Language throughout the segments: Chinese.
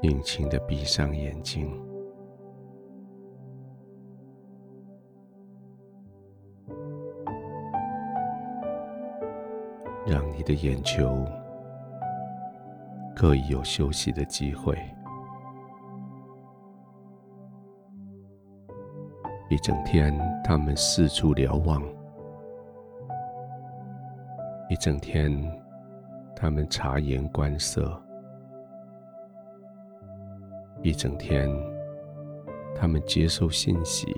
轻轻的闭上眼睛，让你的眼球可以有休息的机会。一整天，他们四处瞭望；一整天，他们察言观色。一整天，他们接受信息。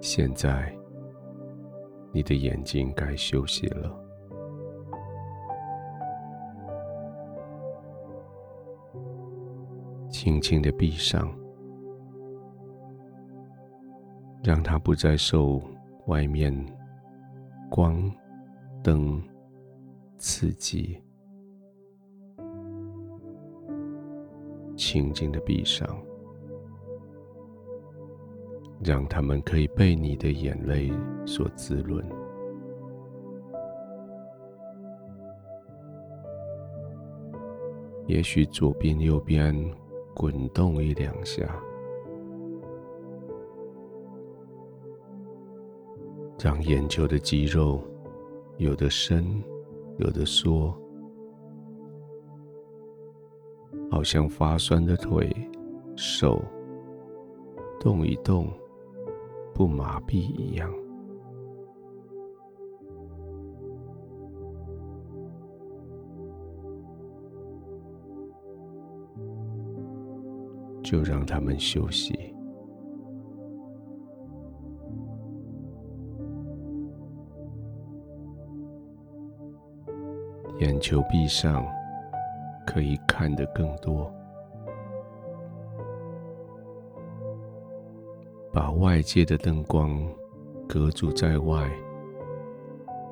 现在，你的眼睛该休息了，轻轻的闭上，让它不再受外面光、灯刺激。轻轻的闭上，让他们可以被你的眼泪所滋润。也许左边、右边滚动一两下，让眼球的肌肉有的伸，有的缩。好像发酸的腿、手动一动，不麻痹一样，就让他们休息，眼球闭上。可以看得更多，把外界的灯光隔阻在外，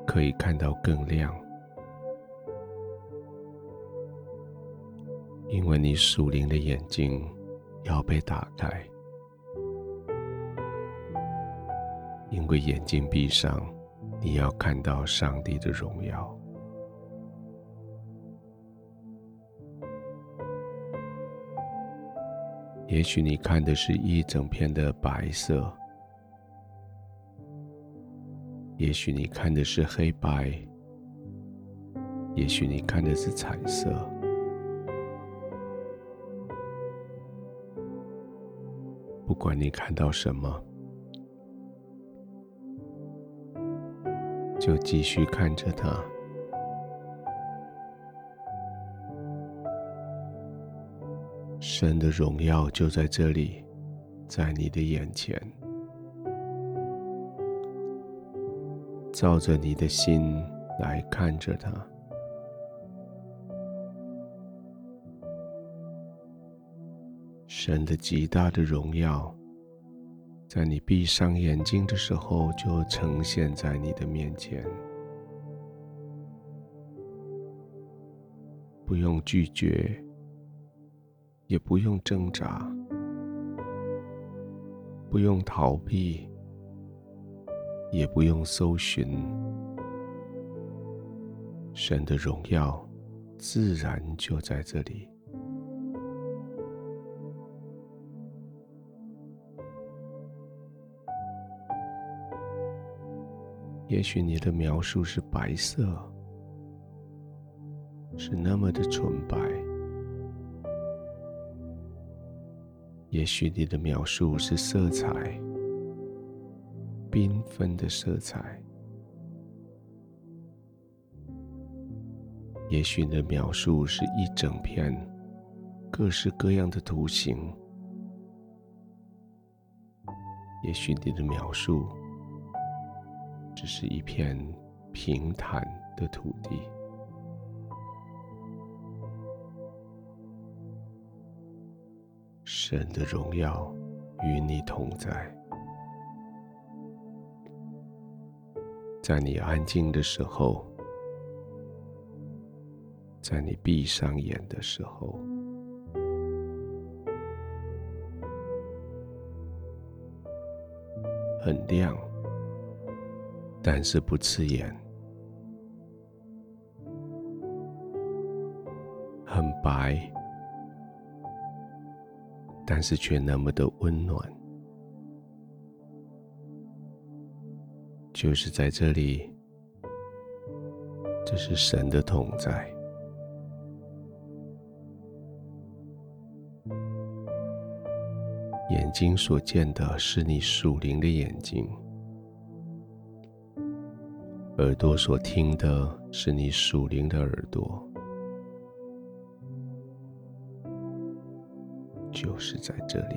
可以看到更亮，因为你属灵的眼睛要被打开，因为眼睛闭上，你要看到上帝的荣耀。也许你看的是一整片的白色，也许你看的是黑白，也许你看的是彩色。不管你看到什么，就继续看着它。神的荣耀就在这里，在你的眼前，照着你的心来看着它。神的极大的荣耀，在你闭上眼睛的时候就呈现在你的面前，不用拒绝。也不用挣扎，不用逃避，也不用搜寻，神的荣耀自然就在这里。也许你的描述是白色，是那么的纯白。也许你的描述是色彩，缤纷的色彩；也许你的描述是一整片各式各样的图形；也许你的描述只是一片平坦的土地。神的荣耀与你同在，在你安静的时候，在你闭上眼的时候，很亮，但是不刺眼，很白，但是却那么的温暖。就是在这里，这是神的同在。眼睛所见的是你属灵的眼睛，耳朵所听的是你属灵的耳朵，就是在这里，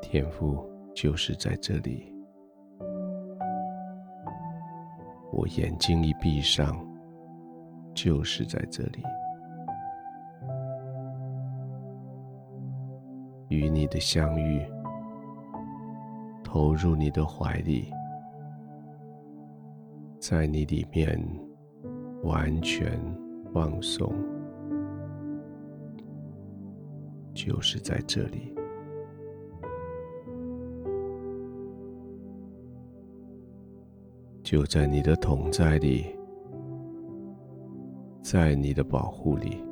天赋就是在这里。我眼睛一闭上，就是在这里，与你的相遇，投入你的怀里，在你里面完全放松，就是在这里。就在你的同在里，在你的保护里，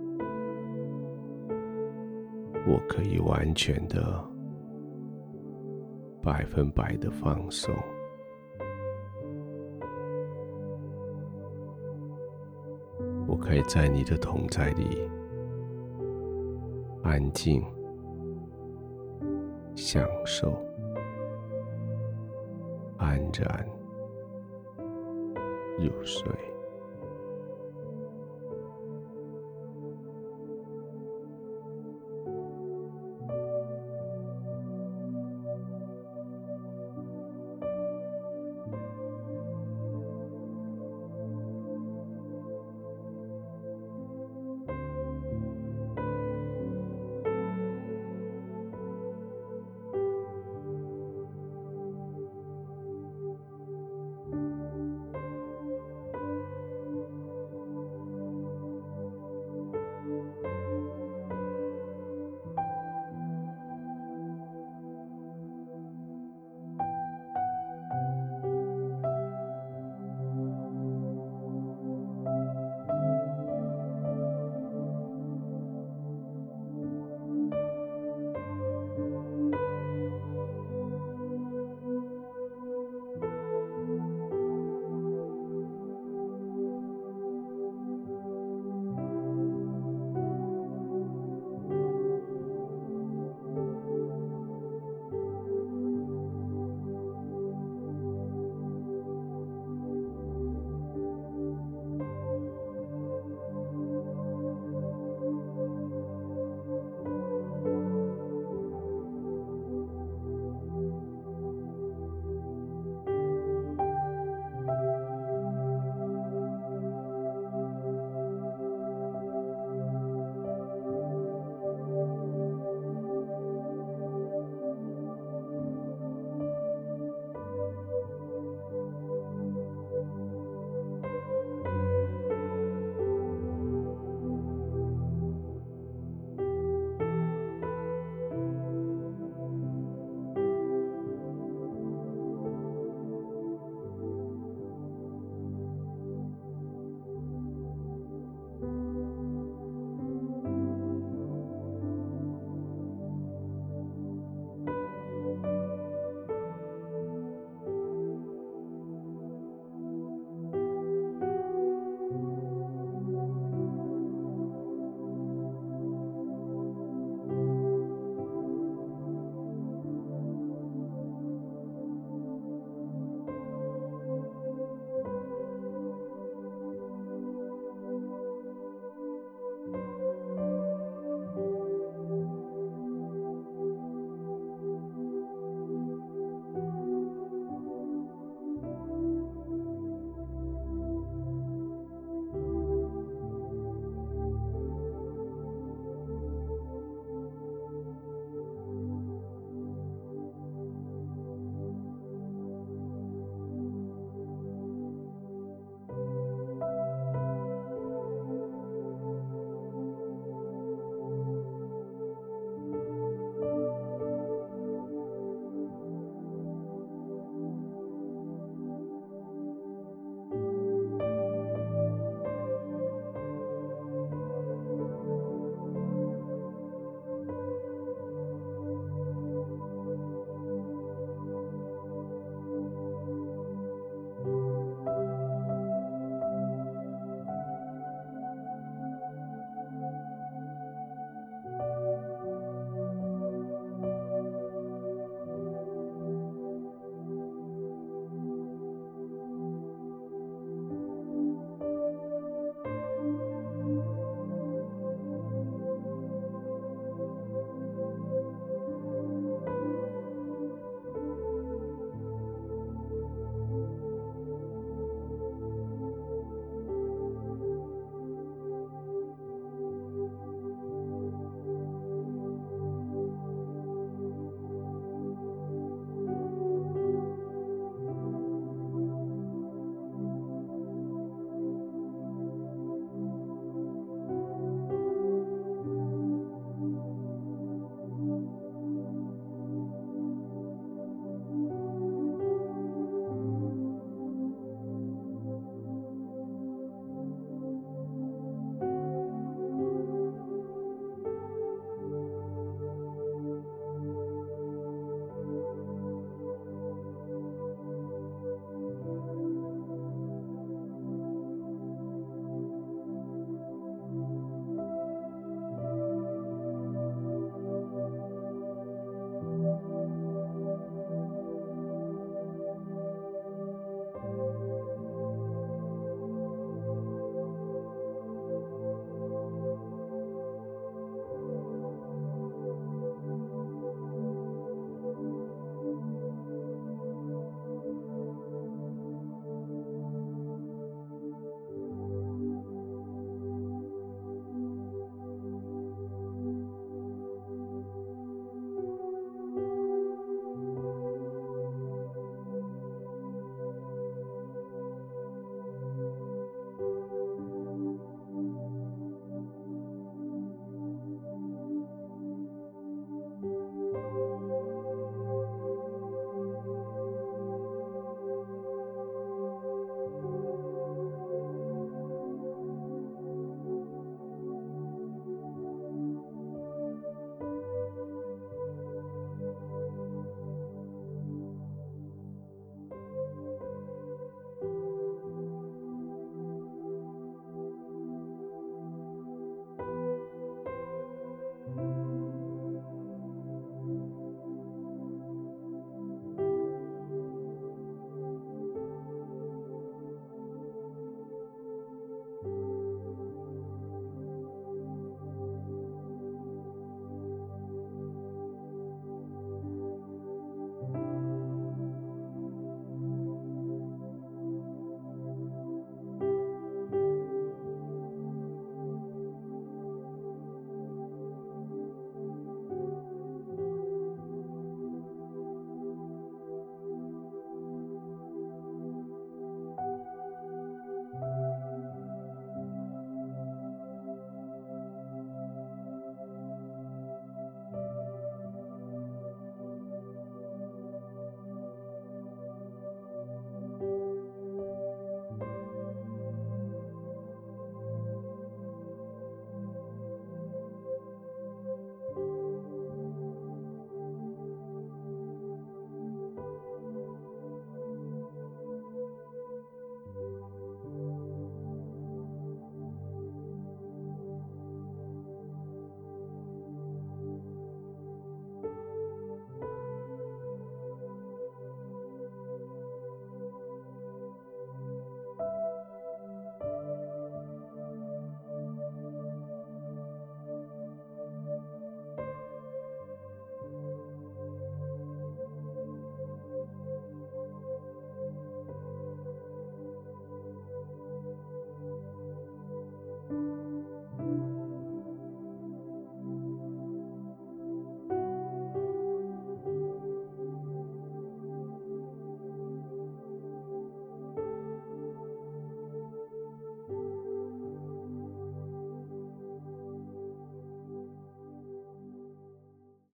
我可以完全的、百分百的放松。可以在你的同在里安静、享受、安然。入睡。